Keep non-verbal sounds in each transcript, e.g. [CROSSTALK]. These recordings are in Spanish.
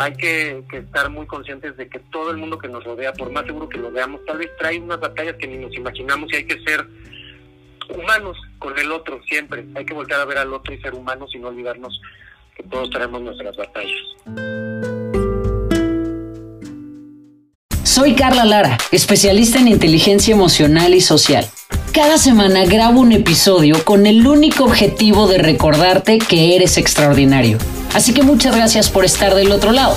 hay que, estar muy conscientes de que todo el mundo que nos rodea, por más seguro que lo veamos, tal vez trae unas batallas que ni nos imaginamos y hay que ser humanos con el otro siempre. Hay que volver a ver al otro y ser humanos y no olvidarnos que todos traemos nuestras batallas. Soy Carla Lara, especialista en inteligencia emocional y social. Cada semana grabo un episodio con el único objetivo de recordarte que eres extraordinario. Así que muchas gracias por estar del otro lado.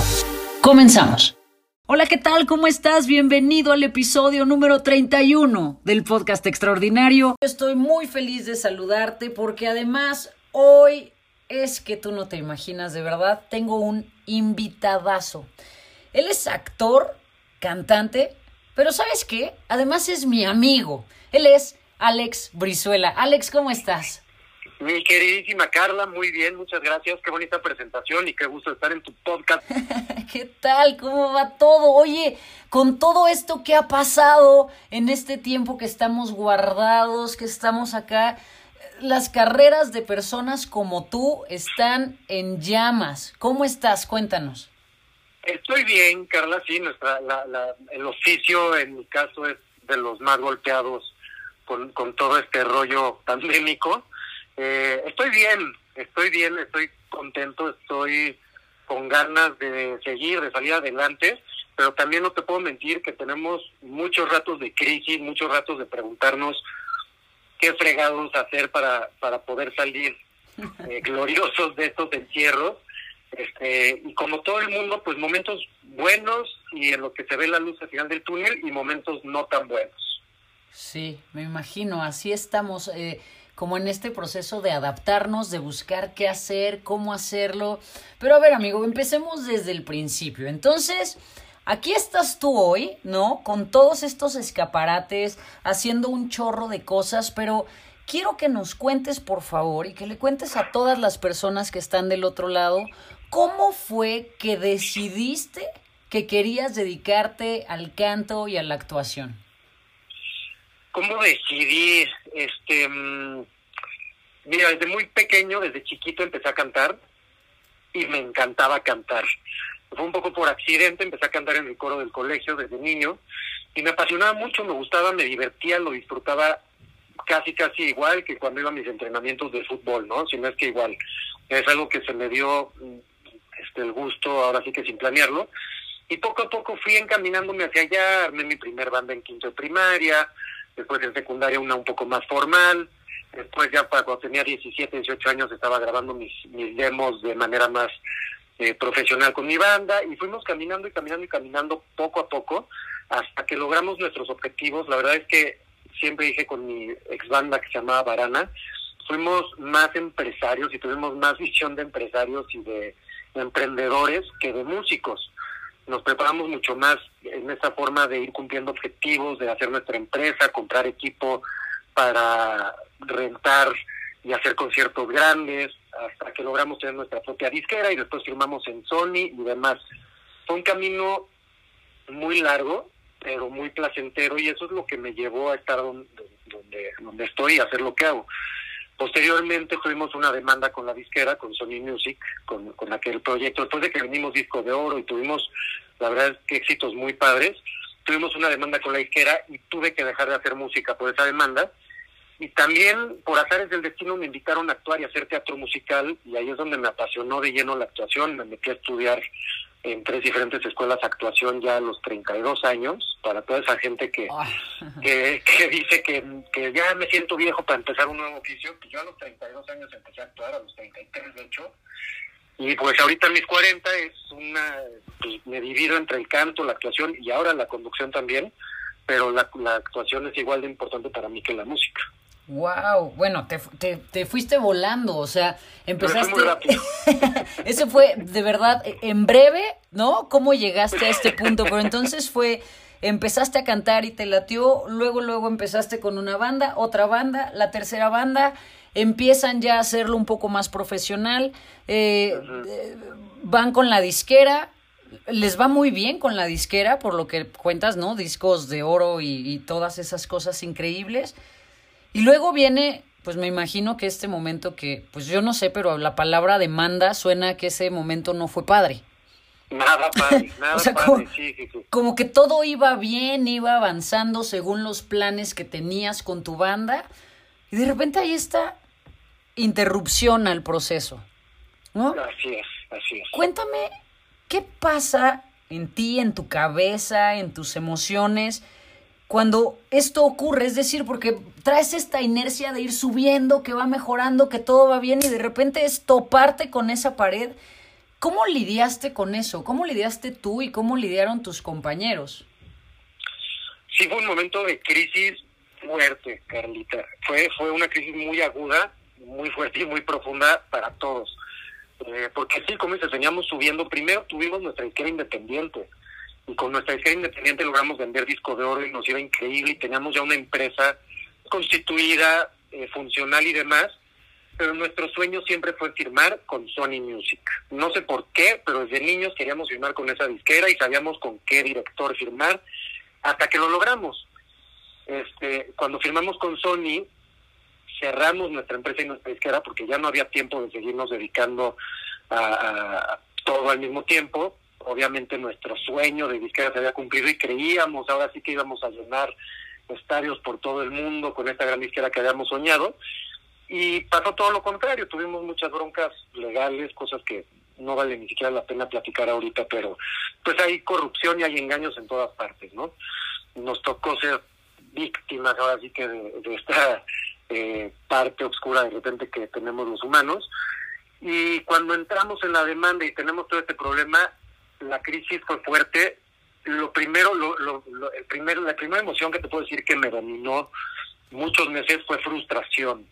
Comenzamos. Hola, ¿qué tal? ¿Cómo estás? Bienvenido al episodio número 31 del podcast extraordinario. Estoy muy feliz de saludarte porque además hoy es que tú no te imaginas, de verdad, tengo un invitadazo. Él es actor, cantante, pero ¿sabes qué? Además es mi amigo. Él es Alex Brizuela. Alex, ¿cómo estás? Mi queridísima Carla, muy bien, muchas gracias. Qué bonita presentación y qué gusto estar en tu podcast. [LAUGHS] ¿Qué tal? ¿Cómo va todo? Oye, con todo esto que ha pasado en este tiempo que estamos guardados, que estamos acá, las carreras de personas como tú están en llamas. ¿Cómo estás? Cuéntanos. Estoy bien, Carla, sí, nuestra, el oficio en mi caso es de los más golpeados con, con todo este rollo pandémico. Eh, estoy bien, estoy bien, estoy contento, estoy con ganas de seguir, de salir adelante, pero también no te puedo mentir que tenemos muchos ratos de crisis, muchos ratos de preguntarnos qué fregados hacer para, para poder salir [LAUGHS] eh, gloriosos de estos encierros. Este, y como todo el mundo, pues momentos buenos y en los que se ve la luz al final del túnel y momentos no tan buenos. Sí, me imagino, así estamos, eh, como en este proceso de adaptarnos, de buscar qué hacer, cómo hacerlo. Pero a ver, amigo, empecemos desde el principio. Entonces, aquí estás tú hoy, ¿no? Con todos estos escaparates, haciendo un chorro de cosas, pero quiero que nos cuentes, por favor, y que le cuentes a todas las personas que están del otro lado, cómo fue que decidiste que querías dedicarte al canto y a la actuación. ¿Cómo decidí? Este, mm, mira, desde muy pequeño, desde chiquito empecé a cantar y me encantaba cantar. Fue un poco por accidente, empecé a cantar en el coro del colegio desde niño y me apasionaba mucho, me gustaba, me divertía, lo disfrutaba casi, casi igual que cuando iba a mis entrenamientos de fútbol, ¿no? Si no es que igual. Es algo que se me dio mm, este, el gusto, ahora sí que sin planearlo. Y poco a poco fui encaminándome hacia allá, armé mi primer banda en quinto de primaria, después en secundaria una un poco más formal, después ya para cuando tenía 17, 18 años estaba grabando mis, mis demos de manera más eh, profesional con mi banda y fuimos caminando y caminando y caminando poco a poco hasta que logramos nuestros objetivos. La verdad es que siempre dije con mi ex banda que se llamaba Barana, fuimos más empresarios y tuvimos más visión de empresarios y de emprendedores que de músicos nos preparamos mucho más en esta forma de ir cumpliendo objetivos, de hacer nuestra empresa, comprar equipo para rentar y hacer conciertos grandes, hasta que logramos tener nuestra propia disquera y después firmamos en Sony y demás. Fue un camino muy largo, pero muy placentero y eso es lo que me llevó a estar donde, donde, donde estoy y hacer lo que hago. Posteriormente tuvimos una demanda con la disquera, con Sony Music, con, con aquel proyecto. Después de que venimos disco de oro y tuvimos, la verdad, que éxitos muy padres, tuvimos una demanda con la disquera y tuve que dejar de hacer música por esa demanda. Y también, por azares del destino, me invitaron a actuar y hacer teatro musical y ahí es donde me apasionó de lleno la actuación. Me metí a estudiar en tres diferentes escuelas actuación ya a los 32 años, para toda esa gente que, ah. [LAUGHS] que, dice que, que, ya me siento viejo para empezar un nuevo oficio, que yo a los 32 años empecé a actuar, a los 33 de hecho, y pues ahorita a mis 40 es una, pues me divido entre el canto, la actuación y ahora la conducción también, pero la, la actuación es igual de importante para mí que la música. Wow, bueno, te, te, te, fuiste volando, o sea, empezaste. [LAUGHS] Ese fue de verdad en breve, ¿no? ¿Cómo llegaste a este punto? Pero entonces fue, empezaste a cantar y te latió, luego, luego empezaste con una banda, otra banda, la tercera banda, empiezan ya a hacerlo un poco más profesional, eh, eh, van con la disquera, les va muy bien con la disquera, por lo que cuentas, ¿no? Discos de oro y, y todas esas cosas increíbles. Y luego viene, pues me imagino que este momento que, pues yo no sé, pero la palabra demanda suena que ese momento no fue padre. Nada padre, [LAUGHS] nada padre, como, sí, sí, sí. como que todo iba bien, iba avanzando según los planes que tenías con tu banda, y de repente hay esta interrupción al proceso, ¿no? Así es, así es. Cuéntame, ¿qué pasa en ti, en tu cabeza, en tus emociones, cuando esto ocurre? Es decir, porque traes esta inercia de ir subiendo, que va mejorando, que todo va bien, y de repente es toparte con esa pared. ¿Cómo lidiaste con eso? ¿Cómo lidiaste tú y cómo lidiaron tus compañeros? Sí, fue un momento de crisis fuerte, Carlita. Fue, fue una crisis muy aguda, muy fuerte y muy profunda para todos. Eh, porque sí, como dices, veníamos subiendo. Primero tuvimos nuestra izquierda independiente. Con nuestra izquierda independiente logramos vender disco de oro y nos iba increíble. Y teníamos ya una empresa constituida, eh, funcional y demás. Pero nuestro sueño siempre fue firmar con Sony Music. No sé por qué, pero desde niños queríamos firmar con esa disquera y sabíamos con qué director firmar hasta que lo logramos. Este, cuando firmamos con Sony, cerramos nuestra empresa y nuestra disquera porque ya no había tiempo de seguirnos dedicando a, todo al mismo tiempo. Obviamente nuestro sueño de disquera se había cumplido y creíamos ahora sí que íbamos a llenar estadios por todo el mundo con esta gran disquera que habíamos soñado. Y pasó todo lo contrario, tuvimos muchas broncas legales, cosas que no vale ni siquiera la pena platicar ahorita, pero pues hay corrupción y hay engaños en todas partes, ¿no? Nos tocó ser víctimas ahora sí que de, de esta eh, parte oscura de repente que tenemos los humanos. Y cuando entramos en la demanda y tenemos todo este problema, la crisis fue fuerte. Lo primero, lo, lo, lo, el primero, la primera emoción que te puedo decir que me dominó muchos meses fue frustración.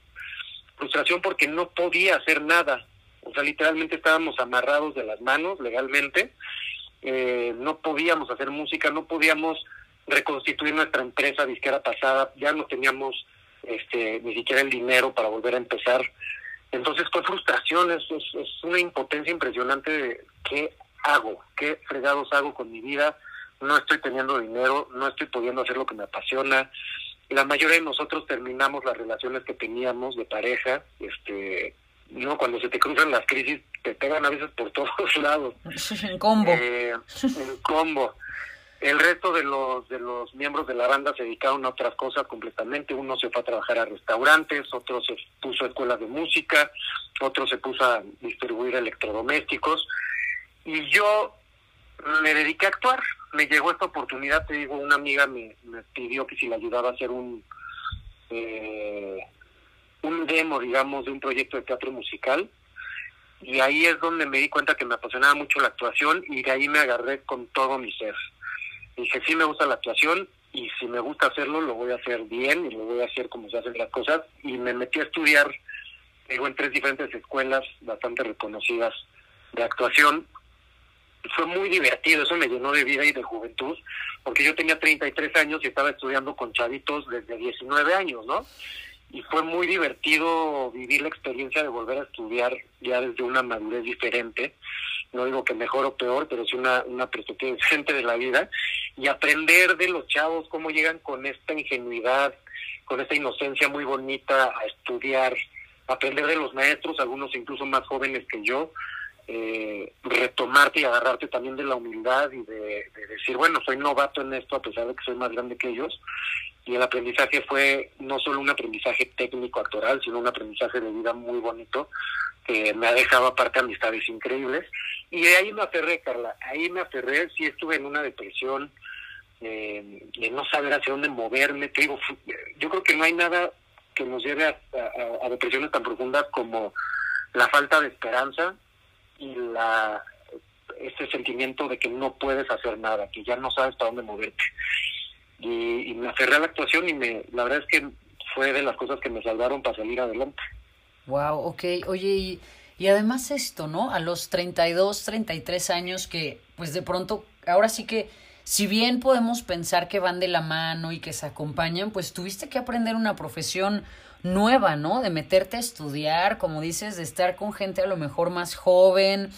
Frustración porque no podía hacer nada. O sea, literalmente estábamos amarrados de las manos legalmente. Eh, no podíamos hacer música, no podíamos reconstituir nuestra empresa disquera pasada, ya no teníamos este, ni siquiera el dinero para volver a empezar. Entonces fue frustración, es, es, es una impotencia impresionante de qué hago, qué fregados hago con mi vida, no estoy teniendo dinero, no estoy pudiendo hacer lo que me apasiona. La mayoría de nosotros terminamos las relaciones que teníamos de pareja, este, no cuando se te cruzan las crisis te pegan a veces por [LAUGHS] todos lados. [LAUGHS] En combo. Eh, en combo. El resto de los de los miembros de la banda se dedicaron a otras cosas completamente. Uno se fue a trabajar a restaurantes, otro se puso a escuelas de música, otro se puso a distribuir electrodomésticos. Y yo me dediqué a actuar. Me llegó esta oportunidad, te digo, una amiga me, pidió que si le ayudaba a hacer un eh, un demo, digamos, de un proyecto de teatro musical. Y ahí es donde me di cuenta que me apasionaba mucho la actuación y de ahí me agarré con todo mi ser dije, sí me gusta la actuación y si me gusta hacerlo, lo voy a hacer bien y lo voy a hacer como se hacen las cosas. Y me metí a estudiar, digo, en tres diferentes escuelas bastante reconocidas de actuación. Fue muy divertido, eso me llenó de vida y de juventud, porque yo tenía 33 años y estaba estudiando con chavitos desde 19 años, ¿no? Y fue muy divertido vivir la experiencia de volver a estudiar ya desde una madurez diferente no digo que mejor o peor, pero sí una, una perspectiva diferente de la vida, y aprender de los chavos cómo llegan con esta ingenuidad, con esta inocencia muy bonita a estudiar, aprender de los maestros, algunos incluso más jóvenes que yo, eh, retomarte y agarrarte también de la humildad y de, de, decir, bueno, soy novato en esto a pesar de que soy más grande que ellos. Y el aprendizaje fue no solo un aprendizaje técnico actoral, sino un aprendizaje de vida muy bonito que me ha dejado aparte amistades increíbles. Y ahí me aferré, Carla, ahí me aferré, sí estuve en una depresión eh, de no saber hacia dónde moverme. Te digo, yo creo que no hay nada que nos lleve a depresiones tan profundas como la falta de esperanza y la este sentimiento de que no puedes hacer nada, que ya no sabes para dónde moverte. Y, me aferré a la actuación y me, la verdad es que fue de las cosas que me salvaron para salir adelante. Wow, ok. Oye, y además esto, ¿no? A los 32, 33 años que, pues de pronto, ahora sí que, si bien podemos pensar que van de la mano y que se acompañan, pues tuviste que aprender una profesión nueva, ¿no? De meterte a estudiar, como dices, de estar con gente a lo mejor más joven,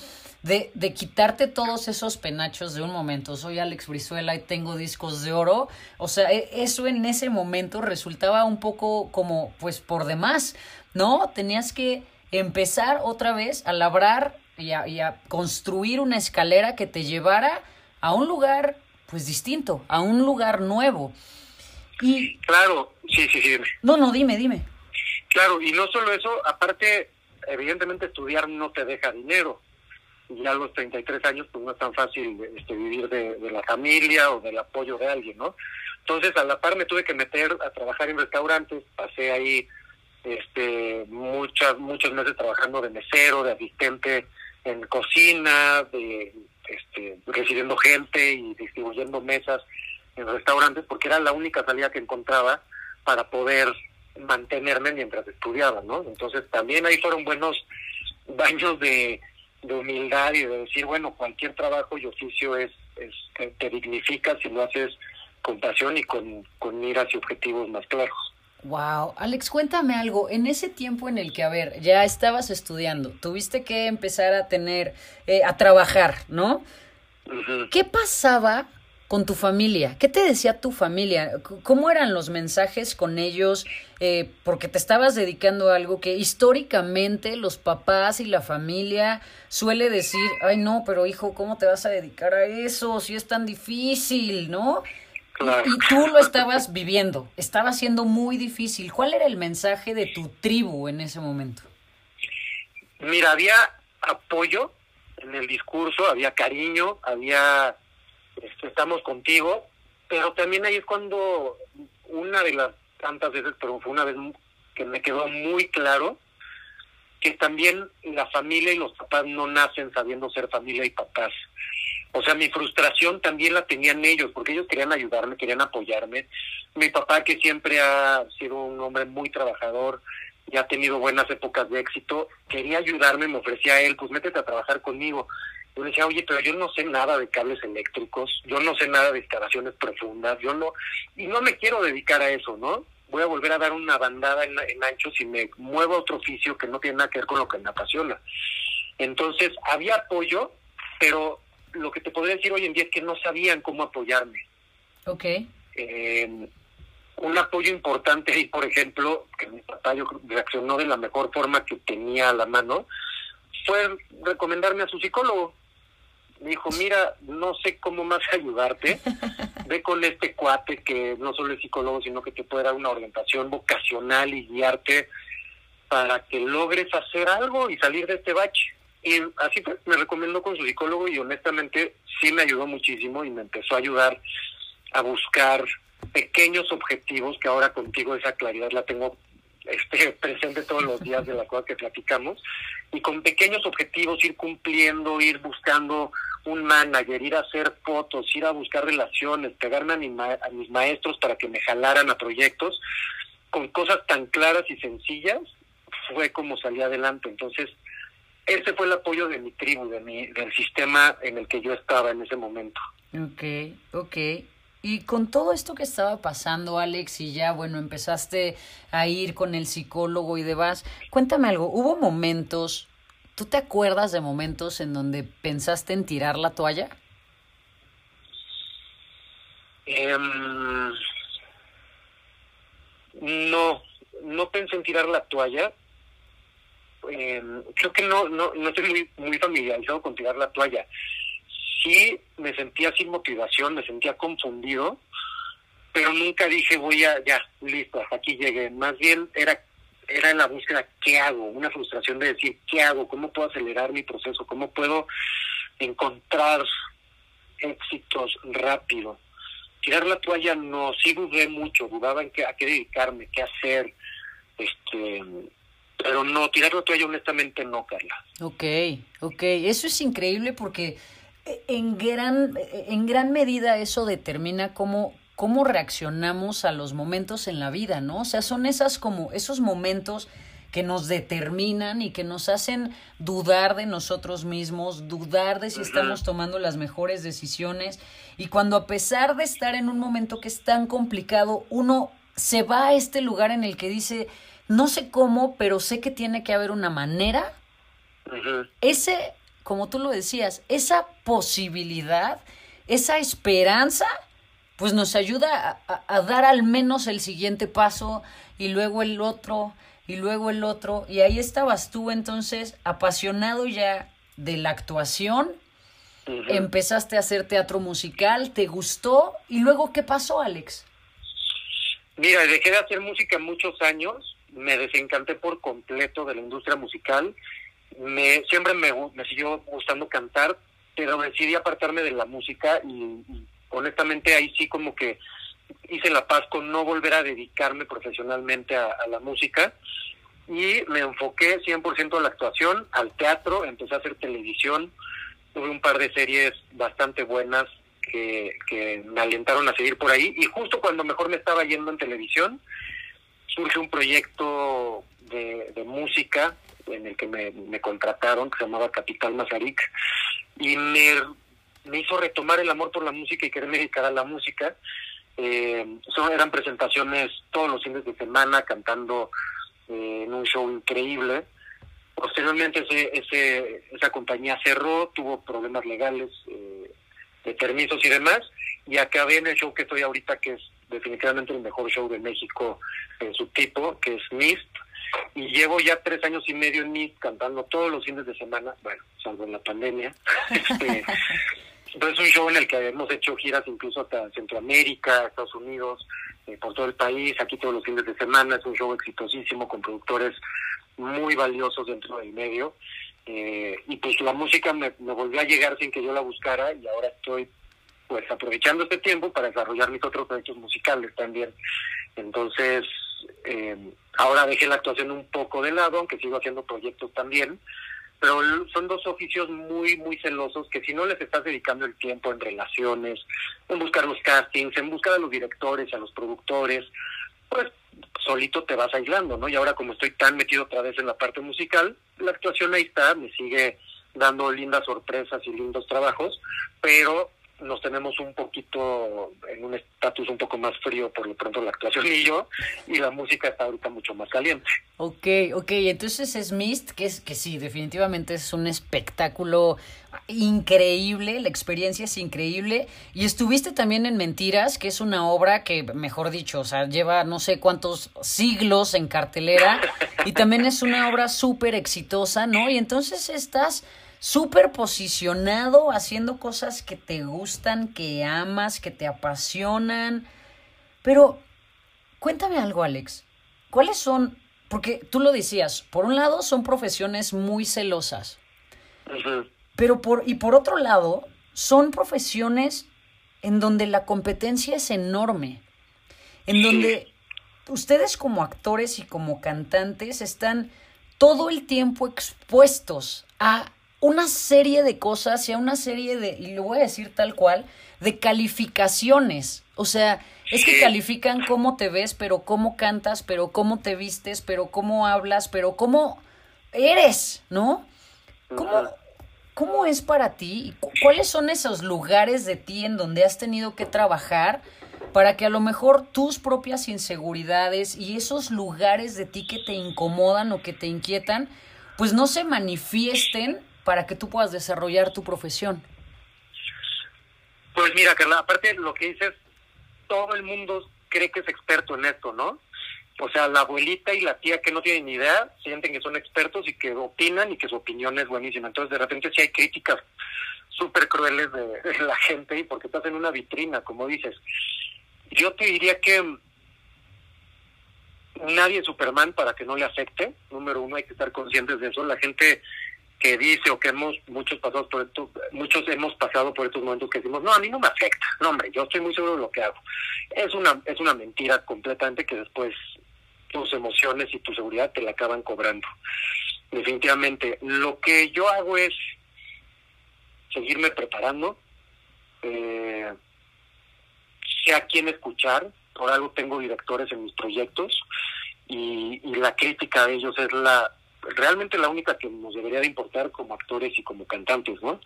de, de quitarte todos esos penachos de un momento. Soy Alex Brizuela y tengo discos de oro. O sea, eso en ese momento resultaba un poco como, pues, por demás, ¿no? Tenías que empezar otra vez a labrar y a, construir una escalera que te llevara a un lugar pues distinto, a un lugar nuevo. Y claro, sí, sí, sí. No, no, dime, dime. Claro, y no solo eso, aparte, evidentemente estudiar no te deja dinero. Ya a los 33 años, pues no es tan fácil este, vivir de, de la familia o del apoyo de alguien, ¿no? Entonces, a la par me tuve que meter a trabajar en restaurantes, pasé ahí este muchas muchos meses trabajando de mesero, de asistente en cocina, de este, recibiendo gente y distribuyendo mesas en restaurantes, porque era la única salida que encontraba para poder mantenerme mientras estudiaba, ¿no? Entonces también ahí fueron buenos baños de, de humildad y de decir, bueno, cualquier trabajo y oficio es, es te dignifica si lo haces con pasión y con, con miras y objetivos más claros. Wow, Alex, cuéntame algo. En ese tiempo en el que, a ver, ya estabas estudiando, tuviste que empezar a tener, eh, a trabajar, ¿no? ¿Qué pasaba con tu familia? ¿Qué te decía tu familia? ¿Cómo eran los mensajes con ellos? Eh, porque te estabas dedicando a algo que históricamente los papás y la familia suele decir, ay no, pero hijo, ¿cómo te vas a dedicar a eso? Si es tan difícil, ¿no? Y tú lo estabas viviendo, estaba siendo muy difícil. ¿Cuál era el mensaje de tu tribu en ese momento? Mira, había apoyo en el discurso, había cariño, había estamos contigo, pero también ahí es cuando una de las tantas veces, pero fue una vez que me quedó muy claro que también la familia y los papás no nacen sabiendo ser familia y papás. O sea, mi frustración también la tenían ellos, porque ellos querían ayudarme, querían apoyarme. Mi papá, que siempre ha sido un hombre muy trabajador y ha tenido buenas épocas de éxito, quería ayudarme, me ofrecía a él, pues métete a trabajar conmigo. Yo le decía, oye, pero yo no sé nada de cables eléctricos, yo no sé nada de instalaciones profundas, yo no, y no me quiero dedicar a eso, ¿no? Voy a volver a dar una bandada en, en ancho si me muevo a otro oficio que no tiene nada que ver con lo que me apasiona. Entonces, había apoyo, pero lo que te podría decir hoy en día es que no sabían cómo apoyarme. Ok. Eh, un apoyo importante y por ejemplo, que mi papá yo reaccionó de la mejor forma que tenía a la mano, fue recomendarme a su psicólogo. Me dijo, mira, no sé cómo más [LAUGHS] ayudarte, ve con este cuate que no solo es psicólogo, sino que te puede dar una orientación vocacional y guiarte para que logres hacer algo y salir de este bache. Y así fue, me recomendó con su psicólogo y honestamente sí me ayudó muchísimo y me empezó a ayudar a buscar pequeños objetivos que ahora contigo esa claridad la tengo este, [LAUGHS] presente todos los días de la cosa que platicamos y con pequeños objetivos ir cumpliendo, ir buscando un manager, ir a hacer fotos, ir a buscar relaciones, pegarme a, a mis maestros para que me jalaran a proyectos, con cosas tan claras y sencillas, fue como salí adelante. Entonces, ese fue el apoyo de mi tribu, de mi, del sistema en el que yo estaba en ese momento. Ok, ok. Y con todo esto que estaba pasando, Alex, y ya, bueno, empezaste a ir con el psicólogo y demás, cuéntame algo, ¿hubo momentos, tú te acuerdas de momentos en donde pensaste en tirar la toalla? Em, no, no pensé en tirar la toalla, eh, creo que no, no, no estoy muy, muy familiarizado con tirar la toalla. Sí me sentía sin motivación, me sentía confundido, pero nunca dije voy a, ya, listo, aquí llegué. Más bien era era en la búsqueda qué hago, una frustración de decir qué hago, cómo puedo acelerar mi proceso, cómo puedo encontrar éxitos rápido. Tirar la toalla no, sí dudé mucho, dudaba en qué, a qué dedicarme, qué hacer, este pero no, tirar la toalla honestamente no, Carla. Ok, ok, eso es increíble porque en gran, en gran medida eso determina cómo, cómo reaccionamos a los momentos en la vida, ¿no? O sea, son esas como, esos momentos que nos determinan y que nos hacen dudar de nosotros mismos, dudar de si estamos tomando las mejores decisiones. Y cuando a pesar de estar en un momento que es tan complicado, uno se va a este lugar en el que dice, no sé cómo, pero sé que tiene que haber una manera. Ese, como tú lo decías, esa posibilidad, esa esperanza, pues nos ayuda a, dar al menos el siguiente paso y luego el otro y luego el otro. Y ahí estabas tú entonces apasionado ya de la actuación, empezaste a hacer teatro musical, te gustó y luego ¿qué pasó, Alex? Mira, dejé de hacer música muchos años, me desencanté por completo de la industria musical, me siempre me, me siguió gustando cantar, pero decidí apartarme de la música y, honestamente ahí sí como que hice la paz con no volver a dedicarme profesionalmente a, la música y me enfoqué 100% a la actuación, al teatro, empecé a hacer televisión, tuve un par de series bastante buenas que, que me alentaron a seguir por ahí y justo cuando mejor me estaba yendo en televisión surge un proyecto de, de música en el que me, contrataron que se llamaba Capital Mazarik y me, hizo retomar el amor por la música y quererme dedicar a la música. Eh, eran presentaciones todos los fines de semana cantando eh, en un show increíble. Posteriormente ese, ese, esa compañía cerró, tuvo problemas legales eh, de permisos y demás, y acabé en el show que estoy ahorita, que es definitivamente el mejor show de México en su tipo, que es Mist, y llevo ya tres años y medio en Mist cantando todos los fines de semana, bueno, salvo en la pandemia. [LAUGHS] este, entonces es un show en el que hemos hecho giras incluso hasta Centroamérica, Estados Unidos, eh, por todo el país, aquí todos los fines de semana, es un show exitosísimo con productores muy valiosos dentro del medio. Eh, y pues la música me, volvió a llegar sin que yo la buscara y ahora estoy pues aprovechando este tiempo para desarrollar mis otros proyectos musicales también. Entonces, eh, ahora dejé la actuación un poco de lado, aunque sigo haciendo proyectos también, pero son dos oficios muy, muy celosos que si no les estás dedicando el tiempo en relaciones, en buscar los castings, en buscar a los directores, a los productores, pues solito te vas aislando, ¿no? Y ahora como estoy tan metido otra vez en la parte musical, la actuación ahí está, me sigue dando lindas sorpresas y lindos trabajos, pero nos tenemos un poquito en un estatus un poco más frío por lo pronto la actuación [LAUGHS] y yo y la música está ahorita mucho más caliente. Ok, ok, entonces es Mist, que es que sí, definitivamente es un espectáculo increíble, la experiencia es increíble y estuviste también en Mentiras, que es una obra que, mejor dicho, o sea, lleva no sé cuántos siglos en cartelera y también es una obra súper exitosa, ¿no? Y entonces estás súper posicionado haciendo cosas que te gustan, que amas, que te apasionan. Pero cuéntame algo, Alex. ¿Cuáles son? Porque tú lo decías, por un lado son profesiones muy celosas. Pero por, y por otro lado, son profesiones en donde la competencia es enorme. En donde ustedes como actores y como cantantes están todo el tiempo expuestos a una serie de cosas y a una serie de, y lo voy a decir tal cual, de calificaciones. O sea, es que califican cómo te ves, pero cómo cantas, pero cómo te vistes, pero cómo hablas, pero cómo eres, ¿no? ¿Cómo, cómo es para ti? ¿Cuáles son esos lugares de ti en donde has tenido que trabajar para que a lo mejor tus propias inseguridades y esos lugares de ti que te incomodan o que te inquietan, pues no se manifiesten para que tú puedas desarrollar tu profesión? Pues mira, Carla, aparte de lo que dices, todo el mundo cree que es experto en esto, ¿no? O sea, la abuelita y la tía que no tienen ni idea sienten que son expertos y que opinan y que su opinión es buenísima. Entonces, de repente, sí hay críticas súper crueles de, [LAUGHS] la gente y porque estás en una vitrina, como dices. Yo te diría que nadie es Superman para que no le afecte. Número uno, hay que estar conscientes de eso. La gente que dice o que hemos muchos pasados por esto, muchos hemos pasado por estos momentos que decimos, no, a mí no me afecta, no hombre, yo estoy muy seguro de lo que hago. Es una es una mentira completamente que después tus emociones y tu seguridad te la acaban cobrando. Definitivamente, lo que yo hago es seguirme preparando, eh, sé a quién escuchar, por algo tengo directores en mis proyectos y, y la crítica de ellos es la realmente la única que nos debería de importar como actores y como cantantes, ¿no?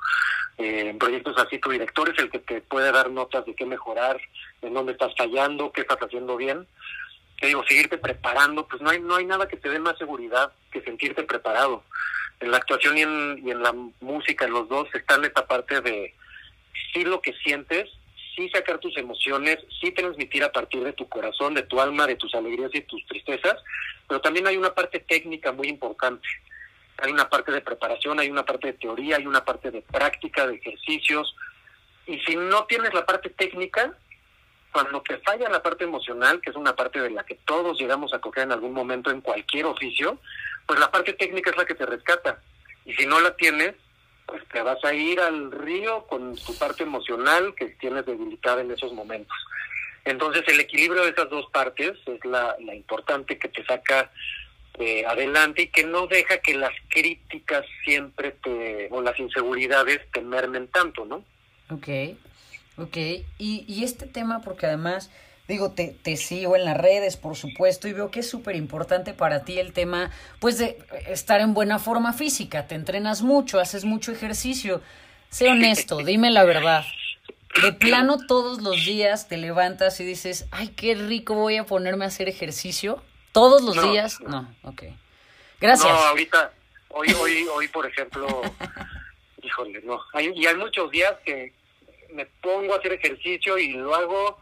Eh, en proyectos así, tu director es el que te puede dar notas de qué mejorar, en dónde estás fallando, qué estás haciendo bien. Te digo, seguirte preparando, pues no hay, no hay nada que te dé más seguridad que sentirte preparado. En la actuación y en, y en la música, en los dos, está en esta parte de sí lo que sientes, sí sacar tus emociones, sí transmitir a partir de tu corazón, de tu alma, de tus alegrías y tus tristezas, pero también hay una parte técnica muy importante. hay una parte de preparación, hay una parte de teoría, hay una parte de práctica, de ejercicios. Y si no tienes la parte técnica, cuando te falla la parte emocional, que es una parte de la que todos llegamos a coger en algún momento en cualquier oficio, pues la parte técnica es la que te rescata. Y si no la tienes, pues te vas a ir al río con tu parte emocional que tienes debilitada en esos momentos. Entonces el equilibrio de esas dos partes es la, importante que te saca eh, adelante y que no deja que las críticas siempre te, o las inseguridades te mermen tanto, ¿no? Ok, ok. Y, y este tema, porque además, digo, te, te sigo en las redes, por supuesto, y veo que es súper importante para ti el tema, pues, de estar en buena forma física. Te entrenas mucho, haces mucho ejercicio. Sé honesto, dime la verdad. De plano todos los días te levantas y dices, ay, qué rico voy a ponerme a hacer ejercicio. ¿Todos los días? No. ok. Gracias. No, ahorita, hoy, hoy, hoy, por ejemplo, [LAUGHS] híjole, no. Hay, y hay muchos días que me pongo a hacer ejercicio y lo hago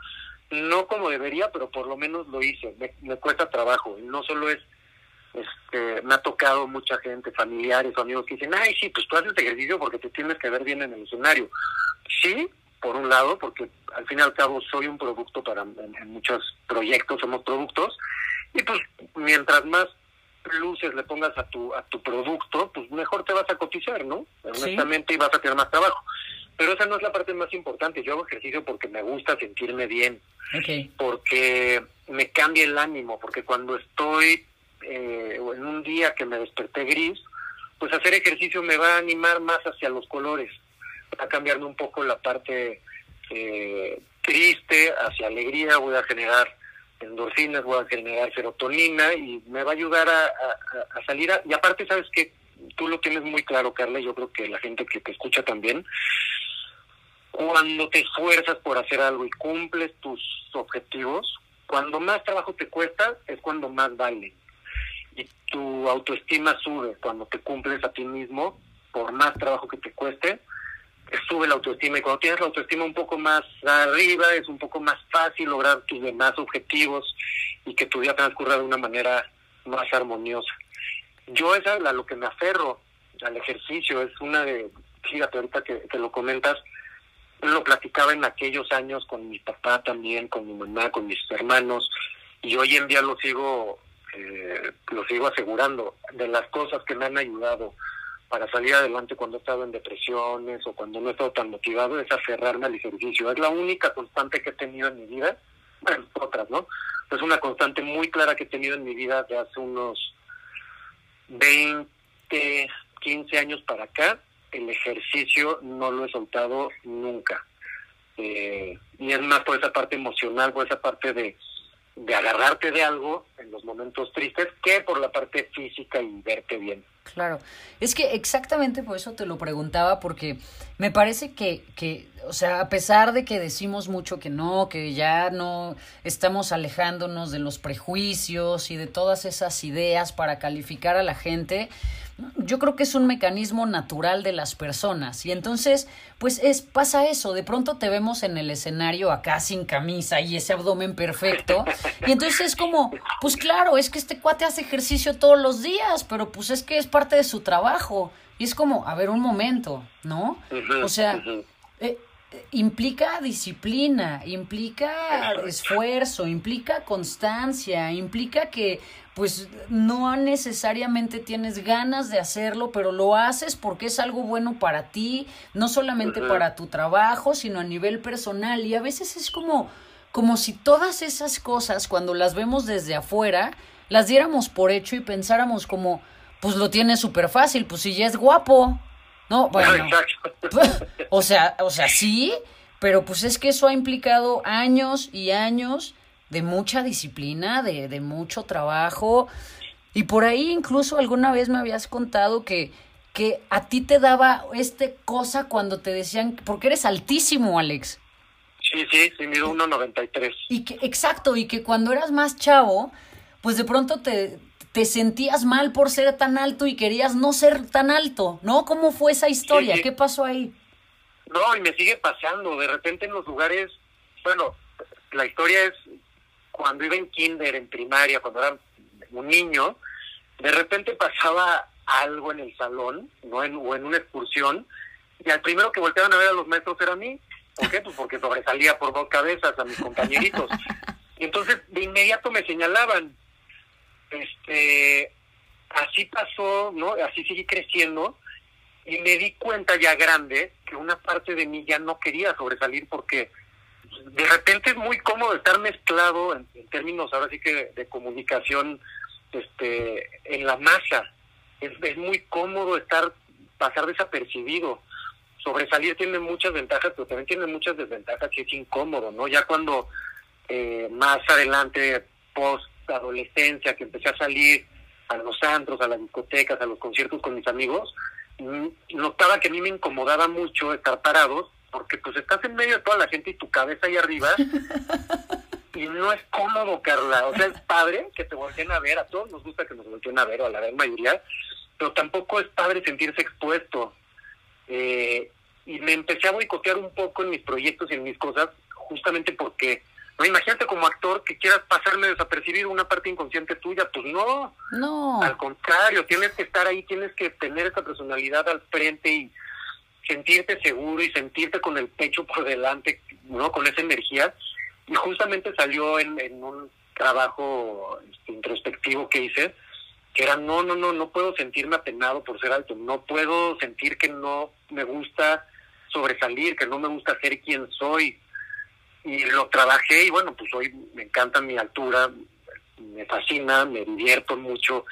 no como debería, pero por lo menos lo hice. Me, me cuesta trabajo. Y no solo es, este, me ha tocado mucha gente, familiares o amigos que dicen, ay, sí, pues tú haces ejercicio porque te tienes que ver bien en el escenario. Sí, por un lado, porque al fin y al cabo soy un producto para en muchos proyectos, somos productos, y pues mientras más luces le pongas a tu a tu producto, pues mejor te vas a cotizar, ¿no? Honestamente, y vas a tener más trabajo. Pero esa no es la parte más importante. Yo hago ejercicio porque me gusta sentirme bien, porque me cambia el ánimo, porque cuando estoy eh, en un día que me desperté gris, pues hacer ejercicio me va a animar más hacia los colores, va a cambiarme un poco la parte eh, triste hacia alegría, voy a generar endorfinas, voy a generar serotonina y me va a ayudar a, salir. y aparte, sabes que tú lo tienes muy claro, Carla, yo creo que la gente que te escucha también. Cuando te esfuerzas por hacer algo y cumples tus objetivos, cuando más trabajo te cuesta es cuando más vale. Y tu autoestima sube cuando te cumples a ti mismo, por más trabajo que te cueste, sube la autoestima y cuando tienes la autoestima un poco más arriba es un poco más fácil lograr tus demás objetivos y que tu día transcurra de una manera más armoniosa. Yo es a lo que me aferro al ejercicio, es una de, fíjate ahorita que, que lo comentas, lo platicaba en aquellos años con mi papá también, con mi mamá, con mis hermanos, y hoy en día lo sigo, eh, lo sigo asegurando, de las cosas que me han ayudado para salir adelante cuando he estado en depresiones o cuando no he estado tan motivado es aferrarme al ejercicio. Es la única constante que he tenido en mi vida, bueno, otras, ¿no? Es una constante muy clara que he tenido en mi vida de hace unos 20, 15 años para acá. El ejercicio no lo he soltado nunca. Eh, y es más por esa parte emocional, por esa parte de, de agarrarte de algo en los momentos tristes que por la parte física y verte bien. Claro, es que exactamente por eso te lo preguntaba, porque me parece que, que, o sea, a pesar de que decimos mucho que no, que ya no estamos alejándonos de los prejuicios y de todas esas ideas para calificar a la gente, yo creo que es un mecanismo natural de las personas. Y entonces pues es pasa eso. De pronto te vemos en el escenario acá sin camisa y ese abdomen perfecto. Y entonces es como pues claro es que este cuate hace ejercicio todos los días pero pues es que es parte de su trabajo. Y es como a ver un momento no o sea eh, implica disciplina, implica esfuerzo, implica constancia, implica que pues no necesariamente tienes ganas de hacerlo, pero lo haces porque es algo bueno para ti, no solamente para tu trabajo, sino a nivel personal. Y a veces es como, como si todas esas cosas, cuando las vemos desde afuera, las diéramos por hecho y pensáramos como, pues lo tiene súper fácil, pues si ya es guapo. No, [LAUGHS] bueno. [LAUGHS] o sea, o sea, sí, pero pues es que eso ha implicado años y años de mucha disciplina, de, de mucho trabajo. Y por ahí incluso alguna vez me habías contado que, que a ti te daba este cosa cuando te decían, porque eres altísimo, Alex. Sí, sí, sí, mido 1,93. Y que, exacto, y que cuando eras más chavo, pues de pronto te, te sentías mal por ser tan alto y querías no ser tan alto, ¿no? ¿Cómo fue esa historia? ¿Qué pasó ahí? No, y me sigue pasando. De repente en los lugares, bueno, la historia es cuando iba en kinder, en primaria, cuando era un niño, de repente pasaba algo en el salón, ¿no? En, o en una excursión, y al primero que volteaban a ver a los maestros era a mí. ¿Por qué? Pues porque sobresalía por dos cabezas a mis compañeritos. Y entonces de inmediato me señalaban. Este, así pasó, ¿no? Así seguí creciendo y me di cuenta ya grande que una parte de mí ya no quería sobresalir porque de repente es muy cómodo estar mezclado en, términos ahora sí que de, comunicación este en la masa. Es, es muy cómodo estar pasar desapercibido. Sobresalir tiene muchas ventajas pero también tiene muchas desventajas y es incómodo no ya cuando eh, más adelante post adolescencia que empecé a salir a los antros a las discotecas a los conciertos con mis amigos mm, notaba que a mí me incomodaba mucho estar parados porque pues estás en medio de toda la gente y tu cabeza ahí arriba [LAUGHS] y no es cómodo, Carla. O sea, es padre que te volteen a ver, a todos nos gusta que nos volteen a ver, o a la gran mayoría, pero tampoco es padre sentirse expuesto. Eh, y me empecé a boicotear un poco en mis proyectos y en mis cosas, justamente porque, no imagínate como actor que quieras pasarme desapercibido una parte inconsciente tuya, pues no. No. Al contrario, tienes que estar ahí, tienes que tener esa personalidad al frente y sentirte seguro y sentirte con el pecho por delante, ¿no? Con esa energía. Y justamente salió en, en un trabajo este, introspectivo que hice, que era, no, no, no, no puedo sentirme apenado por ser alto, no puedo sentir que no me gusta sobresalir, que no me gusta ser quien soy. Y lo trabajé y bueno, pues hoy me encanta mi altura, me fascina, me divierto mucho,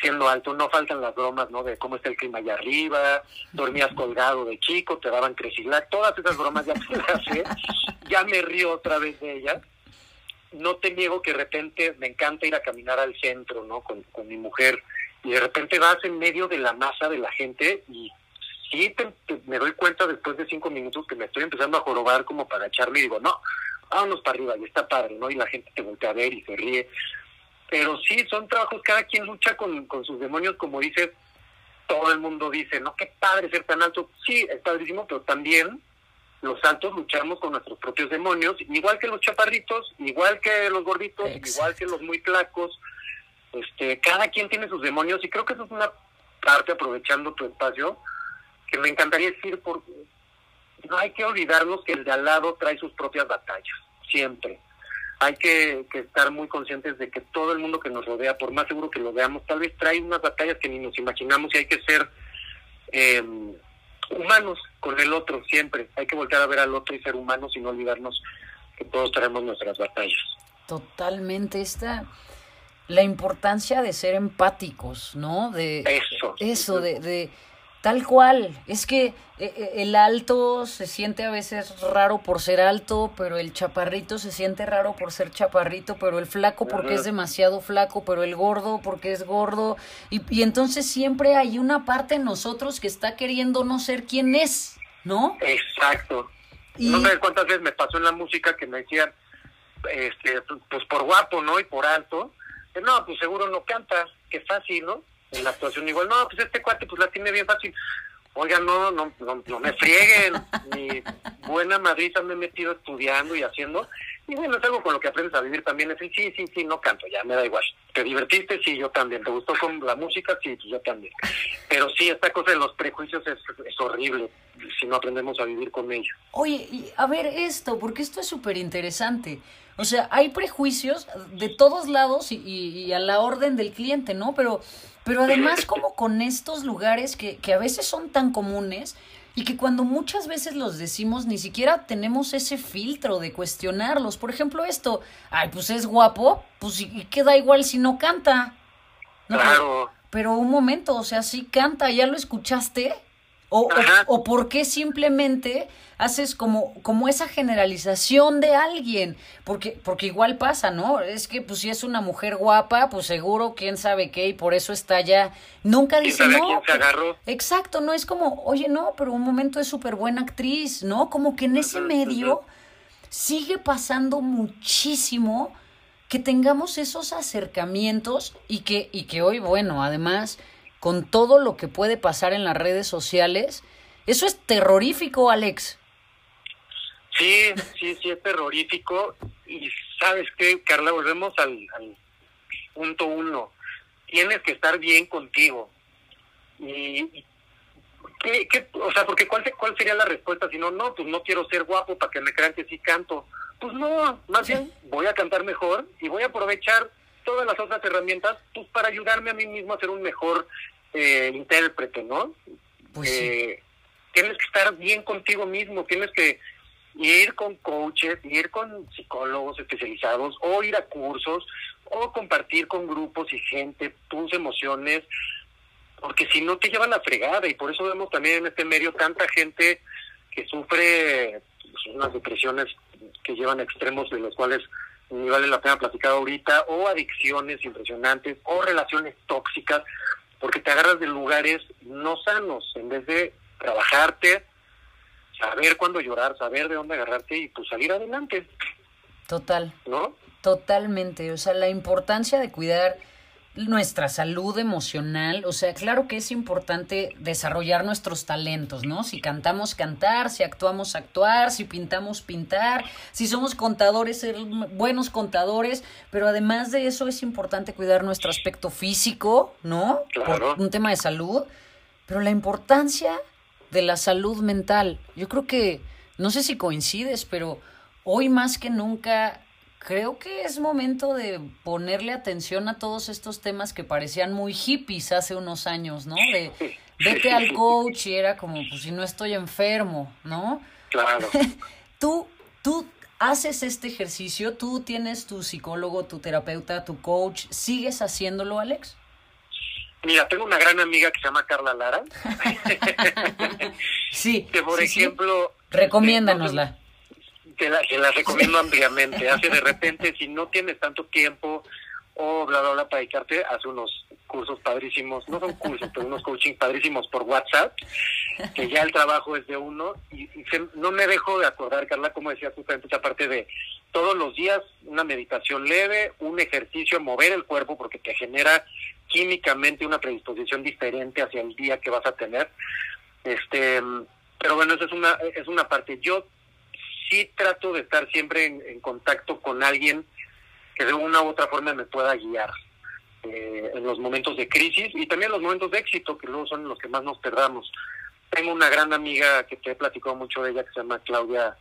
siendo alto, no faltan las bromas, ¿no? De cómo está el clima allá arriba, dormías colgado de chico, te daban cresilac, todas esas bromas ya me las ya me río otra vez de ellas. No te niego que de repente me encanta ir a caminar al centro, ¿no? Con, con mi mujer, y de repente vas en medio de la masa de la gente y sí me doy cuenta después de cinco minutos que me estoy empezando a jorobar como para echarme y digo, no, vámonos para arriba, y está padre, ¿no? Y la gente te voltea a ver y se ríe pero sí, son trabajos, cada quien lucha con, con sus demonios, como dice, todo el mundo dice, no, qué padre ser tan alto. Sí, es padrísimo, pero también los altos luchamos con nuestros propios demonios, igual que los chaparritos, igual que los gorditos, igual que los muy flacos. Este, cada quien tiene sus demonios y creo que eso es una parte, aprovechando tu espacio, que me encantaría decir, porque no hay que olvidarnos que el de al lado trae sus propias batallas, siempre hay que, estar muy conscientes de que todo el mundo que nos rodea, por más seguro que lo veamos, tal vez trae unas batallas que ni nos imaginamos y hay que ser em, humanos con el otro siempre. Hay que volver a ver al otro y ser humanos y no olvidarnos que todos traemos nuestras batallas. Totalmente. Esta, la importancia de ser empáticos, ¿no? De, eso. Eso, de Tal cual, es que eh, eh, el alto se siente a veces raro por ser alto, pero el chaparrito se siente raro por ser chaparrito, pero el flaco porque es demasiado flaco, pero el gordo porque es gordo. Y, y entonces siempre hay una parte en nosotros que está queriendo no ser quien es, ¿no? Exacto. No sé cuántas veces me pasó en la música que me decían, este, pues por guapo, ¿no? Y por alto. No, pues seguro no canta, qué fácil, ¿no? En la actuación igual, no, pues este cuate pues la tiene bien fácil. Oiga, no, no, no, me frieguen. [LAUGHS] Mi buena Madrid me he metido estudiando y haciendo. Y bueno, es algo con lo que aprendes a vivir también. Es sí, sí, sí, no canto, ya me da igual. ¿Te divertiste? Sí, yo también. ¿Te gustó con la música? Sí, pues yo también. Pero sí, esta cosa de los prejuicios es, es horrible si no aprendemos a vivir con ello. Oye, y a ver esto, porque esto es súper interesante. O sea, hay prejuicios de todos lados y, y, a la orden del cliente, ¿no? Pero, pero además como con estos lugares que, que a veces son tan comunes y que cuando muchas veces los decimos ni siquiera tenemos ese filtro de cuestionarlos. Por ejemplo, esto, ay, pues es guapo, pues y queda igual si no canta. claro. Pero un momento, o sea, sí canta, ¿ya lo escuchaste? O, o, por qué simplemente haces como, como esa generalización de alguien, porque, porque igual pasa, ¿no? Es que pues si es una mujer guapa, pues seguro quién sabe qué, y por eso está ya. Nunca dice no. exacto, no es como, oye, no, pero un momento es súper buena actriz, ¿no? Como que en ese medio sigue pasando muchísimo que tengamos esos acercamientos y que, y que hoy, bueno, además con todo lo que puede pasar en las redes sociales. Eso es terrorífico, Alex. Sí, sí, sí, es terrorífico. Y sabes qué, Carla, volvemos al, punto uno. Tienes que estar bien contigo. Y, ¿qué, qué, o sea, porque ¿cuál, ¿cuál sería la respuesta si no, no, pues no quiero ser guapo para que me crean que sí canto? Pues no, más bien voy a cantar mejor y voy a aprovechar todas las otras herramientas pues para ayudarme a mí mismo a ser un mejor eh, intérprete, ¿no? Pues eh, Tienes que estar bien contigo mismo, tienes que ir con coaches, ir con psicólogos especializados o ir a cursos o compartir con grupos y gente tus emociones, porque si no te llevan la fregada y por eso vemos también en este medio tanta gente que sufre pues, unas depresiones que llevan a extremos de los cuales ni vale la pena platicar ahorita, o adicciones impresionantes, o relaciones tóxicas, porque te agarras de lugares no sanos, en vez de trabajarte, saber cuándo llorar, saber de dónde agarrarte y pues salir adelante. Total. ¿No? Totalmente. O sea, la importancia de cuidar nuestra salud emocional, o sea, claro que es importante desarrollar nuestros talentos, ¿no? Si cantamos, cantar, si actuamos, actuar, si pintamos, pintar, si somos contadores, ser buenos contadores, pero además de eso es importante cuidar nuestro aspecto físico, ¿no? Claro. Por un tema de salud, pero la importancia de la salud mental, yo creo que, no sé si coincides, pero hoy más que nunca creo que es momento de ponerle atención a todos estos temas que parecían muy hippies hace unos años, ¿no? De vete al coach y era como, pues si no estoy enfermo, ¿no? Claro. [LAUGHS] tú, tú haces este ejercicio, tú tienes tu psicólogo, tu terapeuta, tu coach, ¿sigues haciéndolo, Alex? Mira, tengo una gran amiga que se llama Carla Lara. [LAUGHS] sí. Que, por sí, sí. ejemplo... Recomiéndanosla te la, te la recomiendo ampliamente. [LAUGHS] Hace de repente, si no tienes tanto tiempo o bla, bla, bla, para dedicarte, hace unos cursos padrísimos, no son cursos, pero unos coaching padrísimos por WhatsApp, que ya el trabajo es de uno. Y, y se, no me dejo de acordar, Carla, como decía justamente esa parte de todos los días una meditación leve, un ejercicio, mover el cuerpo, porque te genera químicamente una predisposición diferente hacia el día que vas a tener. Este, pero bueno, esa es una, es una parte. Yo sí trato de estar siempre en, contacto con alguien que de una u otra forma me pueda guiar eh, en los momentos de crisis y también en los momentos de éxito, que luego son los que más nos perdamos. Tengo una gran amiga que te he platicado mucho de ella, que se llama Claudia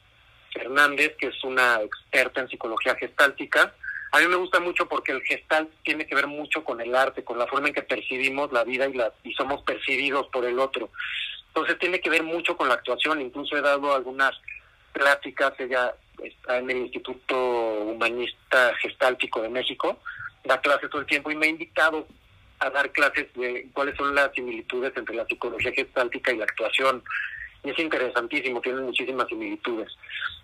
Fernández, que es una experta en psicología gestáltica. A mí me gusta mucho porque el gestal tiene que ver mucho con el arte, con la forma en que percibimos la vida y, la, y somos percibidos por el otro. Entonces tiene que ver mucho con la actuación. Incluso he dado algunas pláticas, ella está en el Instituto Humanista Gestáltico de México, da clases todo el tiempo y me ha invitado a dar clases de cuáles son las similitudes entre la psicología gestáltica y la actuación. Y es interesantísimo, tiene muchísimas similitudes.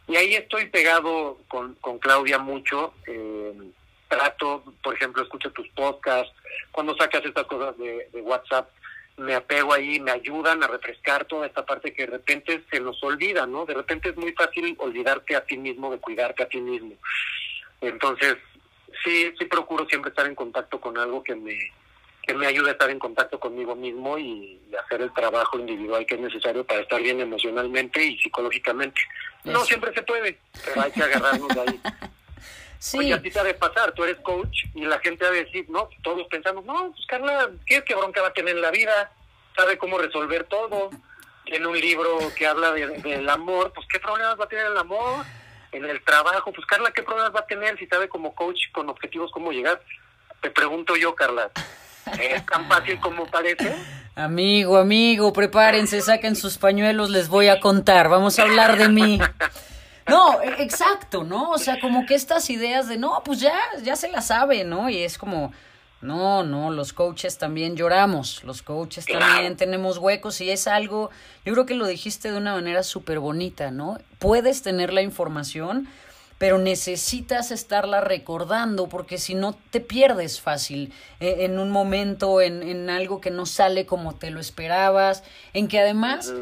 Y ahí estoy pegado con, con Claudia mucho. Eh, trato, por ejemplo, escucho tus podcasts. Cuando sacas estas cosas de, de WhatsApp, me apego ahí, me ayudan a refrescar toda esta parte que de repente se nos olvida, ¿no? De repente es muy fácil olvidarte a ti mismo, de cuidarte a ti mismo. Entonces, sí, sí procuro siempre estar en contacto con algo que me, que me ayude a estar en contacto conmigo mismo y, hacer el trabajo individual que es necesario para estar bien emocionalmente y psicológicamente. Eso. No siempre se puede, pero hay que agarrarnos de ahí. [LAUGHS] Sí. Oye, a ti te ha de pasar, tú eres coach y la gente va a decir, no, todos pensamos, no, pues Carla, ¿qué, qué bronca va a tener en la vida? Sabe cómo resolver todo. Tiene un libro que habla de, del amor, pues ¿qué problemas va a tener el amor? En el trabajo, pues Carla, ¿qué problemas va a tener si sabe como coach con objetivos cómo llegar? Te pregunto yo, Carla, ¿es tan fácil como parece? Amigo, amigo, prepárense, saquen sus pañuelos, les voy a contar, vamos a hablar de mí. [LAUGHS] No, exacto, ¿no? O sea, como que estas ideas de, no, pues ya, ya se la sabe, ¿no? Y es como, no, no, los coaches también lloramos, los coaches también tenemos huecos y es algo, yo creo que lo dijiste de una manera súper bonita, ¿no? Puedes tener la información, pero necesitas estarla recordando porque si no te pierdes fácil eh, en un momento, en, en algo que no sale como te lo esperabas, en que además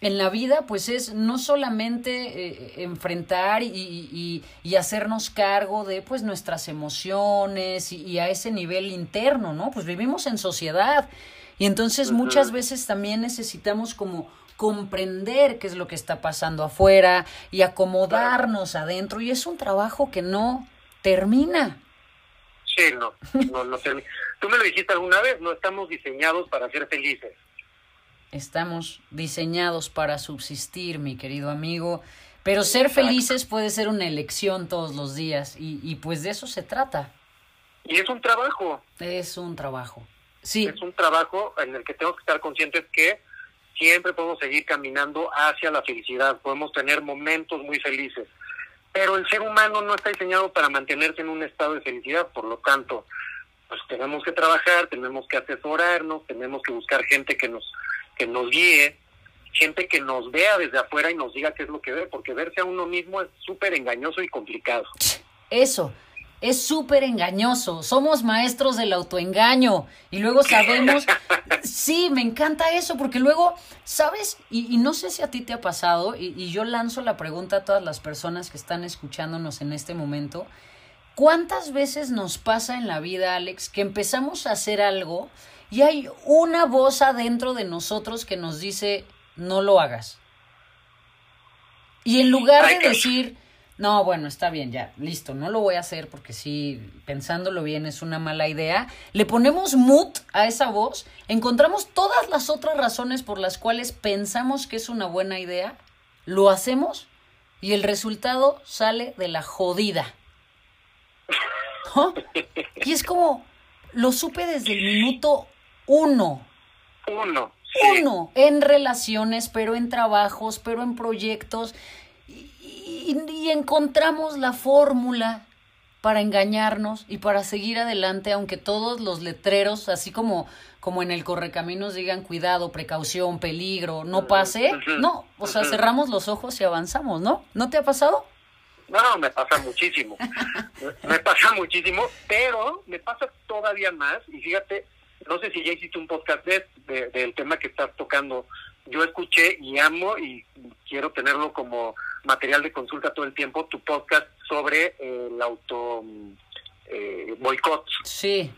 en la vida, pues es no solamente eh, enfrentar y, y, y, hacernos cargo de pues nuestras emociones y, y, a ese nivel interno, ¿no? Pues vivimos en sociedad y entonces muchas veces también necesitamos como comprender qué es lo que está pasando afuera y acomodarnos adentro y es un trabajo que no termina. Sí, no, no, no termina. Tú me lo dijiste alguna vez, no estamos diseñados para ser felices estamos diseñados para subsistir, mi querido amigo, pero ser felices puede ser una elección todos los días y, y pues de eso se trata. Y es un trabajo. Es un trabajo. Sí. Es un trabajo en el que tenemos que estar conscientes que siempre podemos seguir caminando hacia la felicidad, podemos tener momentos muy felices, pero el ser humano no está diseñado para mantenerse en un estado de felicidad, por lo tanto, pues tenemos que trabajar, tenemos que asesorarnos, tenemos que buscar gente que nos que nos guíe, gente que nos vea desde afuera y nos diga qué es lo que ve, porque verse a uno mismo es súper engañoso y complicado. Eso, es súper engañoso. Somos maestros del autoengaño y luego sabemos, [LAUGHS] sí, me encanta eso, porque luego, ¿sabes? Y, no sé si a ti te ha pasado, y, y, yo lanzo la pregunta a todas las personas que están escuchándonos en este momento, ¿cuántas veces nos pasa en la vida, Alex, que empezamos a hacer algo y hay una voz adentro de nosotros que nos dice, no lo hagas? Y en lugar de decir no, bueno, está bien, ya, listo, no lo voy a hacer porque sí, pensándolo bien es una mala idea. Le ponemos mute a esa voz, encontramos todas las otras razones por las cuales pensamos que es una buena idea, lo hacemos y el resultado sale de la jodida. Y es como, lo supe desde el minuto uno. Uno. Uno, en relaciones, pero en trabajos, pero en proyectos y, encontramos la fórmula para engañarnos y para seguir adelante, aunque todos los letreros, así como, como en el correcaminos digan cuidado, precaución, peligro, no pase, no, o sea, cerramos los ojos y avanzamos, ¿no? ¿No te ha pasado? No, me pasa muchísimo, [LAUGHS] me pasa muchísimo, pero me pasa todavía más, y fíjate, no sé si ya hiciste un podcast de, del tema que estás tocando, yo escuché y amo y quiero tenerlo como material de consulta todo el tiempo, tu podcast sobre el auto eh, boicot. Sí.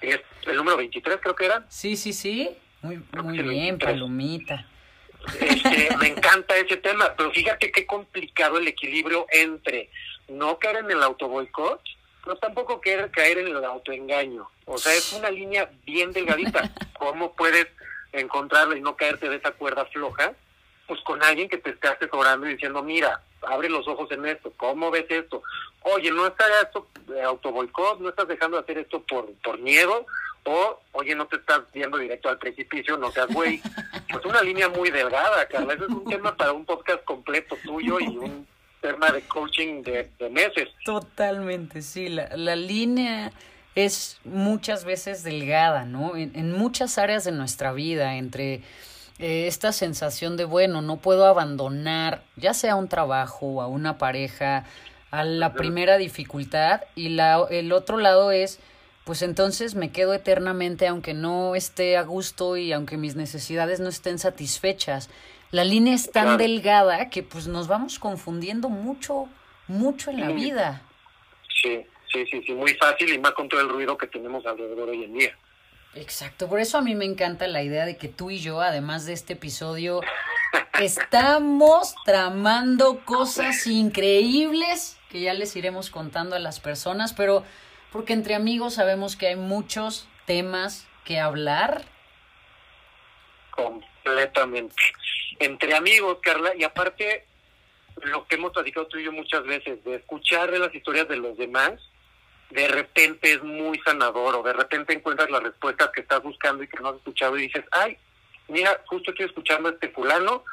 Es el número 23 creo que era. Sí, sí, sí. Muy, muy bien, Palomita. Este, [LAUGHS] me encanta ese tema, pero fíjate qué complicado el equilibrio entre no caer en el auto boicot, pero tampoco caer, caer en el autoengaño. O sea, es una línea bien delgadita. [LAUGHS] ¿Cómo puedes encontrarla y no caerte de esa cuerda floja, pues con alguien que te esté asesorando y diciendo, mira, abre los ojos en esto, ¿cómo ves esto? Oye, no estás esto de autoboicot, no estás dejando de hacer esto por, por miedo, o oye, no te estás viendo directo al precipicio, no seas güey. [LAUGHS] Pues una línea muy delgada, Carla, ese es un tema para un podcast completo tuyo y un de coaching de, meses. Totalmente, sí, la, la línea es muchas veces delgada, ¿no? En, muchas áreas de nuestra vida, entre eh, esta sensación de, bueno, no puedo abandonar, ya sea un trabajo a una pareja, a la primera dificultad, y la, el otro lado es, pues entonces me quedo eternamente aunque no esté a gusto y aunque mis necesidades no estén satisfechas. La línea es tan delgada que pues nos vamos confundiendo mucho, mucho en la vida. Sí. Sí, sí, sí, muy fácil y más con todo el ruido que tenemos alrededor hoy en día. Exacto, por eso a mí me encanta la idea de que tú y yo, además de este episodio, estamos tramando cosas increíbles que ya les iremos contando a las personas, pero porque entre amigos sabemos que hay muchos temas que hablar. Completamente. Entre amigos, Carla, y aparte lo que hemos platicado tú y yo muchas veces, de escuchar de las historias de los demás, de repente es muy sanador o de repente encuentras las respuestas que estás buscando y que no has escuchado y dices, ay, mira, justo estoy escuchando a este fulano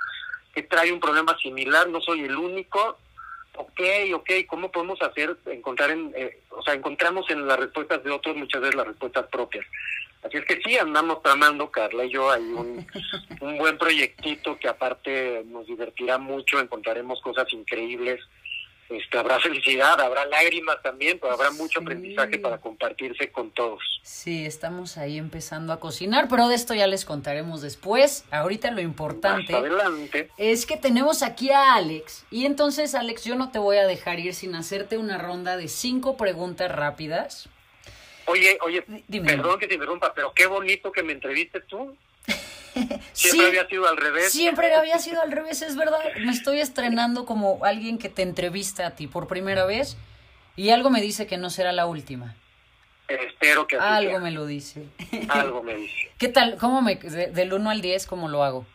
que trae un problema similar, no soy el único, ok, ok, ¿cómo podemos hacer, encontrar en, eh, o sea, encontramos en las respuestas de otros muchas veces las respuestas propias. Así es que sí, andamos tramando, Carla y yo, hay un, [LAUGHS] un buen proyectito que aparte nos divertirá mucho, encontraremos cosas increíbles este, habrá felicidad, habrá lágrimas también, pero habrá mucho aprendizaje para compartirse con todos. Sí, estamos ahí empezando a cocinar, pero de esto ya les contaremos después. Ahorita lo importante es que tenemos aquí a Alex. Y entonces, Alex, yo no te voy a dejar ir sin hacerte una ronda de cinco preguntas rápidas. Oye, oye, perdón que te interrumpa, pero qué bonito que me entrevistes tú. [LAUGHS] Siempre había sido al revés. Siempre había sido al revés, es verdad. Me estoy estrenando como alguien que te entrevista a ti por primera vez y algo me dice que no será la última. Espero que así Algo sea. me lo dice. Algo me [LAUGHS] dice. ¿Qué tal? ¿Cómo me, de- del 1 al 10, cómo lo hago?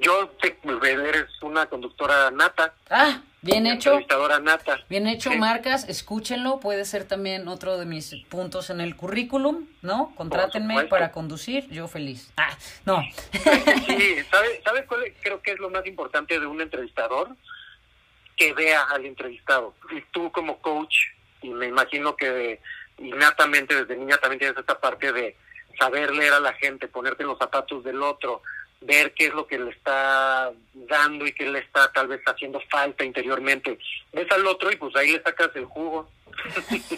Yo te, eres una conductora nata. Ah, bien hecho. Entrevistadora nata. Bien hecho, Sí. marcas, escúchenlo, puede ser también otro de mis puntos en el currículum, ¿no? Contrátenme para conducir, yo feliz. Ah, no. Sí, ¿sabes, ¿sabes cuál creo que es lo más importante de un entrevistador? Que vea al entrevistado. Y tú como coach, y me imagino que innatamente desde niña también tienes esta parte de saber leer a la gente, ponerte en los zapatos del otro, ver qué es lo que le está dando y qué le está tal vez haciendo falta interiormente. Ves al otro y pues ahí le sacas el jugo [LAUGHS]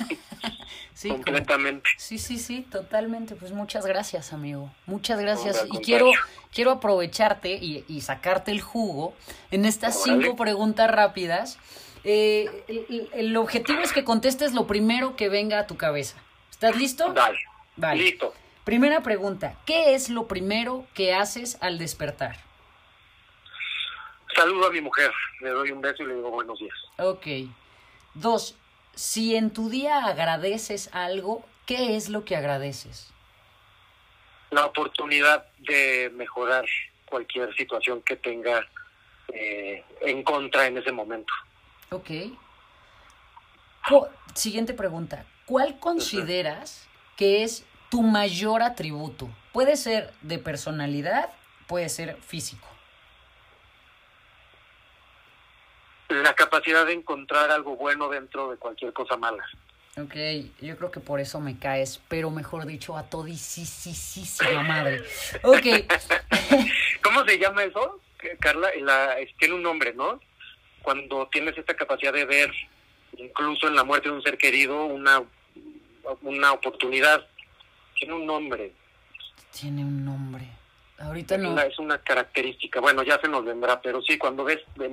Sí, [LAUGHS] como- completamente. sí, sí, sí, totalmente. Pues muchas gracias, amigo. Muchas gracias. Y quiero, quiero aprovecharte y, y sacarte el jugo en estas Órale. cinco preguntas rápidas. Eh, el, el- el objetivo es que contestes lo primero que venga a tu cabeza. ¿Estás listo? Dale. Vale. Listo. Primera pregunta, ¿qué es lo primero que haces al despertar? Saludo a mi mujer, le doy un beso y le digo buenos días. Ok. Dos, si en tu día agradeces algo, ¿qué es lo que agradeces? la oportunidad de mejorar cualquier situación que tenga eh, en contra en ese momento. Ok. Siguiente pregunta. ¿Cuál consideras que es tu mayor atributo? Puede ser de personalidad, puede ser físico. La capacidad de encontrar algo bueno dentro de cualquier cosa mala. Ok, yo creo que por eso me caes, pero mejor dicho, a todisísima madre. Ok, [LAUGHS] ¿Cómo se llama eso, Carla? La, tiene un nombre, ¿no? Cuando tienes esta capacidad de ver, incluso en la muerte de un ser querido, una, una oportunidad. Tiene un nombre. tiene un nombre. Ahorita Es, no. una, es una característica. Bueno, ya se nos vendrá, pero sí, cuando ves de,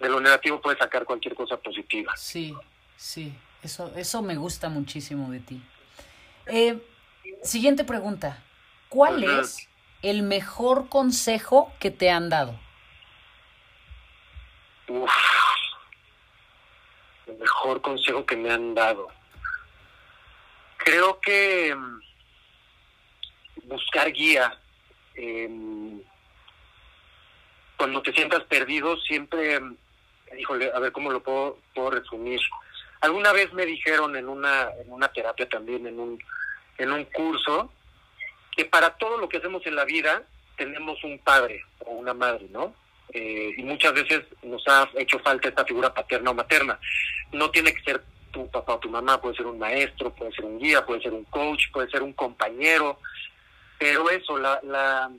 de lo negativo puedes sacar cualquier cosa positiva. Sí, sí, eso, eso me gusta muchísimo de ti. Eh, siguiente pregunta. ¿Cuál es el mejor consejo que te han dado? Uf, el mejor consejo que me han dado. Creo que mm, buscar guía. em, cuando te sientas perdido, siempre, híjole, a ver cómo lo puedo, puedo resumir. Alguna vez me dijeron en una, en una terapia también, en un, en un curso, que para todo lo que hacemos en la vida tenemos un padre o una madre, ¿no? Eh, y muchas veces nos ha hecho falta esta figura paterna o materna. No tiene que ser tu papá o tu mamá, puede ser un maestro, puede ser un guía, puede ser un coach, puede ser un compañero, pero eso, la, la,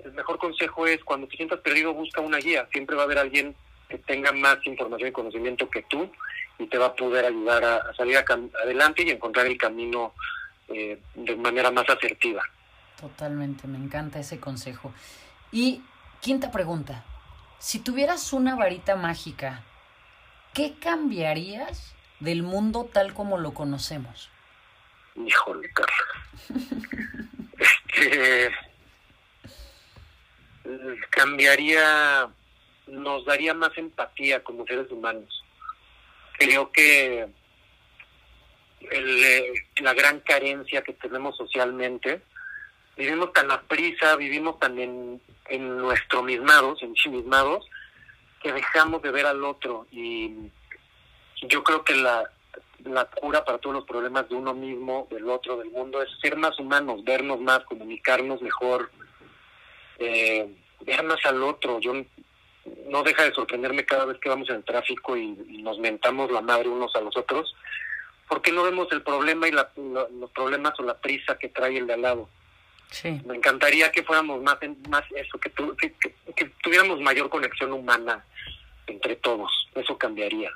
el mejor consejo es cuando te sientas perdido, busca una guía. Siempre va a haber alguien que tenga más información y conocimiento que tú y te va a poder ayudar a, salir adelante y encontrar el camino eh, de manera más asertiva. Totalmente, me encanta ese consejo. Y quinta pregunta. Si tuvieras una varita mágica, ¿qué cambiarías del mundo tal como lo conocemos? Híjole, Carla. [LAUGHS] Este, cambiaría, nos daría más empatía como seres humanos. Creo que el, eh, la gran carencia que tenemos socialmente, vivimos tan a prisa, vivimos tan en, en nuestro mismados, ensimismados, que dejamos de ver al otro y yo creo que la, la cura para todos los problemas de uno mismo, del otro, del mundo, es ser más humanos, vernos más, comunicarnos mejor, eh, ver más al otro. Yo no deja de sorprenderme cada vez que vamos en el tráfico y, y nos mentamos la madre unos a los otros, porque no vemos el problema y la- lo- los problemas o la prisa que trae el de al lado. Sí. Me encantaría que fuéramos más, más eso, que, tu- que, que- que tuviéramos mayor conexión humana entre todos. Eso cambiaría.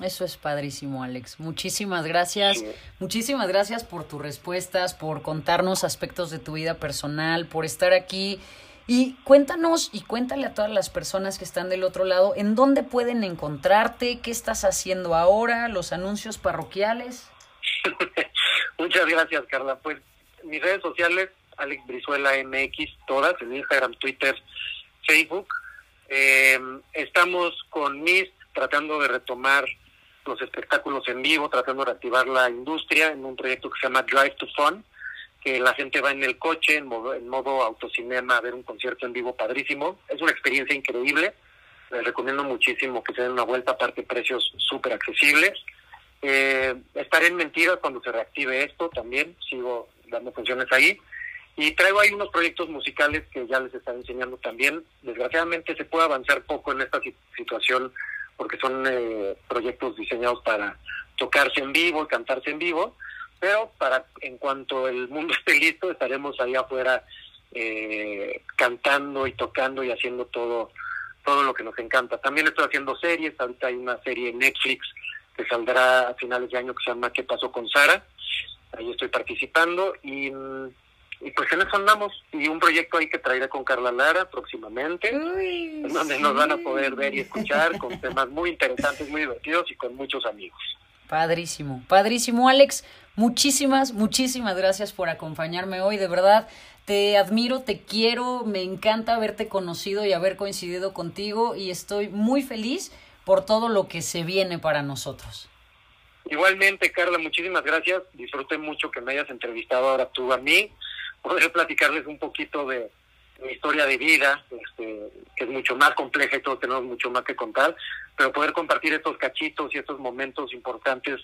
Eso es padrísimo, Alex. Muchísimas gracias. Sí. Muchísimas gracias por tus respuestas, por contarnos aspectos de tu vida personal, por estar aquí. Y cuéntanos y cuéntale a todas las personas que están del otro lado en dónde pueden encontrarte, qué estás haciendo ahora, los anuncios parroquiales. [LAUGHS] Muchas gracias, Carla. Pues mis redes sociales, Alex Brizuela MX, todas, en Instagram, Twitter, Facebook. Eh, estamos con MIS tratando de retomar los espectáculos en vivo, tratando de reactivar la industria en un proyecto que se llama Drive to Fun, que la gente va en el coche, en modo, en modo autocinema, a ver un concierto en vivo padrísimo. Es una experiencia increíble. Les recomiendo muchísimo que se den una vuelta, aparte precios súper accesibles. Eh, estaré en Mentiras cuando se reactive esto también, sigo dando funciones ahí. Y traigo ahí unos proyectos musicales que ya les están enseñando también. Desgraciadamente se puede avanzar poco en esta situación porque son eh, proyectos diseñados para tocarse en vivo y cantarse en vivo, pero para en cuanto el mundo [LAUGHS] esté listo estaremos ahí afuera eh, cantando y tocando y haciendo todo todo lo que nos encanta. También estoy haciendo series, ahorita hay una serie en Netflix que saldrá a finales de año que se llama ¿Qué pasó con Sara? Ahí estoy participando y, y pues en eso andamos. Y un proyecto ahí que traeré con Carla Lara próximamente, donde nos van a poder ver y escuchar con [LAUGHS] temas muy interesantes, muy divertidos y con muchos amigos. Padrísimo, padrísimo Alex. Muchísimas, muchísimas gracias por acompañarme hoy, de verdad. Te admiro, te quiero, me encanta haberte conocido y haber coincidido contigo y estoy muy feliz por todo lo que se viene para nosotros. Igualmente, Carla, muchísimas gracias. Disfruté mucho que me hayas entrevistado ahora tú a mí, poder platicarles un poquito de mi historia de vida, este, que es mucho más compleja y todos tenemos mucho más que contar, pero poder compartir estos cachitos y estos momentos importantes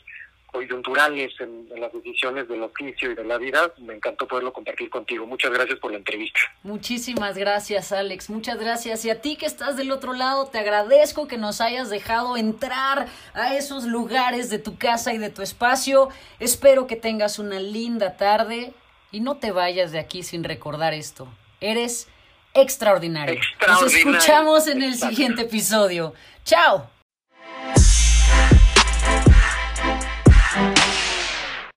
coyunturales en, las decisiones del oficio y de la vida, me encantó poderlo compartir contigo. Muchas gracias por la entrevista. Muchísimas gracias, Alex. Muchas gracias. Y a ti que estás del otro lado, te agradezco que nos hayas dejado entrar a esos lugares de tu casa y de tu espacio. Espero que tengas una linda tarde y no te vayas de aquí sin recordar esto. Eres extraordinario. Nos escuchamos en el siguiente episodio. Chao.